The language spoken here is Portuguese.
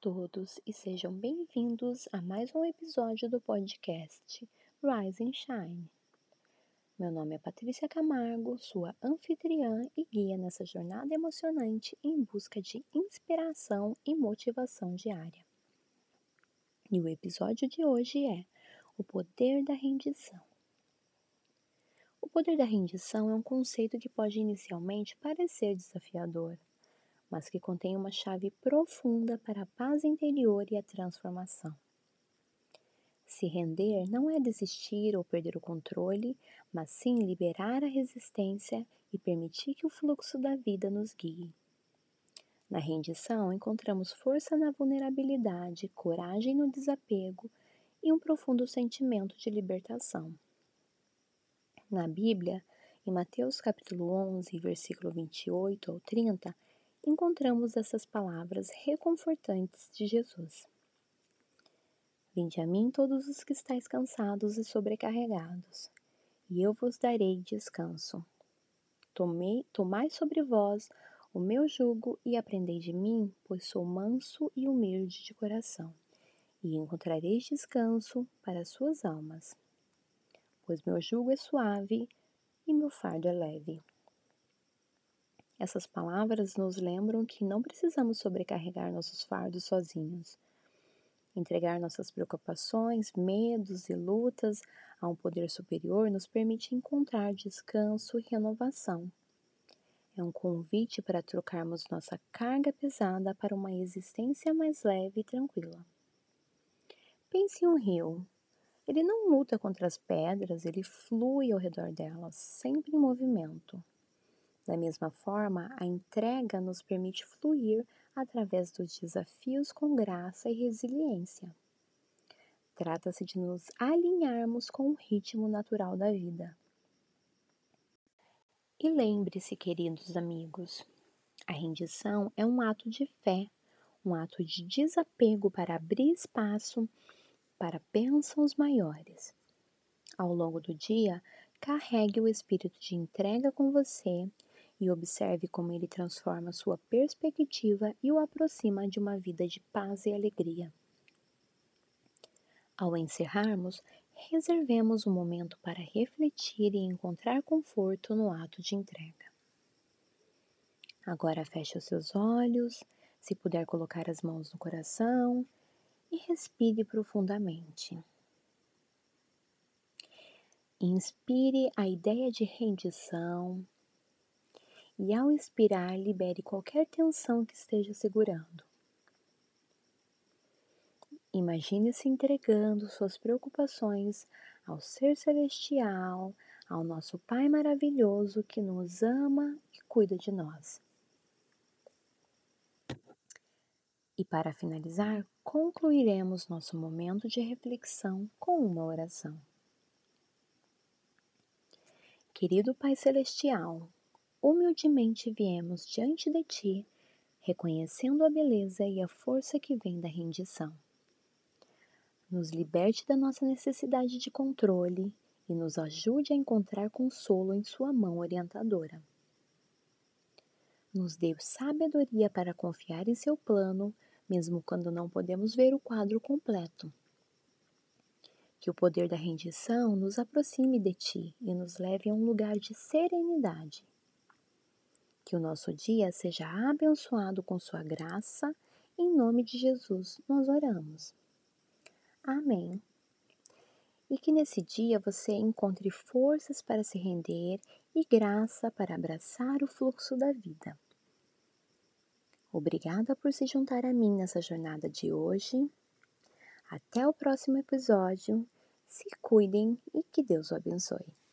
todos e sejam bem-vindos a mais um episódio do podcast Rise and Shine. Meu nome é Patrícia Camargo, sua anfitriã e guia nessa jornada emocionante em busca de inspiração e motivação diária. E o episódio de hoje é O Poder da Rendição. O poder da rendição é um conceito que pode inicialmente parecer desafiador mas que contém uma chave profunda para a paz interior e a transformação. Se render não é desistir ou perder o controle, mas sim liberar a resistência e permitir que o fluxo da vida nos guie. Na rendição, encontramos força na vulnerabilidade, coragem no desapego e um profundo sentimento de libertação. Na Bíblia, em Mateus capítulo 11, versículo 28 ao 30, encontramos essas palavras reconfortantes de Jesus. Vinde a mim todos os que estáis cansados e sobrecarregados, e eu vos darei descanso. Tomei, tomai sobre vós o meu jugo e aprendei de mim, pois sou manso e humilde de coração, e encontrareis descanso para as suas almas. Pois meu jugo é suave e meu fardo é leve. Essas palavras nos lembram que não precisamos sobrecarregar nossos fardos sozinhos. Entregar nossas preocupações, medos e lutas a um poder superior nos permite encontrar descanso e renovação. É um convite para trocarmos nossa carga pesada para uma existência mais leve e tranquila. Pense em um rio. Ele não luta contra as pedras, ele flui ao redor delas, sempre em movimento. Da mesma forma, a entrega nos permite fluir através dos desafios com graça e resiliência. Trata-se de nos alinharmos com o ritmo natural da vida. E lembre-se, queridos amigos, a rendição é um ato de fé, um ato de desapego para abrir espaço para bênçãos maiores. Ao longo do dia, carregue o espírito de entrega com você e observe como ele transforma sua perspectiva e o aproxima de uma vida de paz e alegria. Ao encerrarmos, reservemos um momento para refletir e encontrar conforto no ato de entrega. Agora feche os seus olhos, se puder colocar as mãos no coração e respire profundamente. Inspire a ideia de rendição e, ao expirar, libere qualquer tensão que esteja segurando. Imagine-se entregando suas preocupações ao Ser Celestial, ao nosso Pai maravilhoso que nos ama e cuida de nós. E para finalizar, concluiremos nosso momento de reflexão com uma oração. Querido Pai Celestial, humildemente viemos diante de ti, reconhecendo a beleza e a força que vem da rendição. Nos liberte da nossa necessidade de controle e nos ajude a encontrar consolo em Sua mão orientadora. Nos dê sabedoria para confiar em seu plano, mesmo quando não podemos ver o quadro completo. Que o poder da rendição nos aproxime de Ti e nos leve a um lugar de serenidade que o nosso dia seja abençoado com Sua graça. Em nome de Jesus, nós oramos. Amém. E que nesse dia você encontre forças para se render e graça para abraçar o fluxo da vida. Obrigada por se juntar a mim nessa jornada de hoje. Até o próximo episódio. Se cuidem e que Deus o abençoe.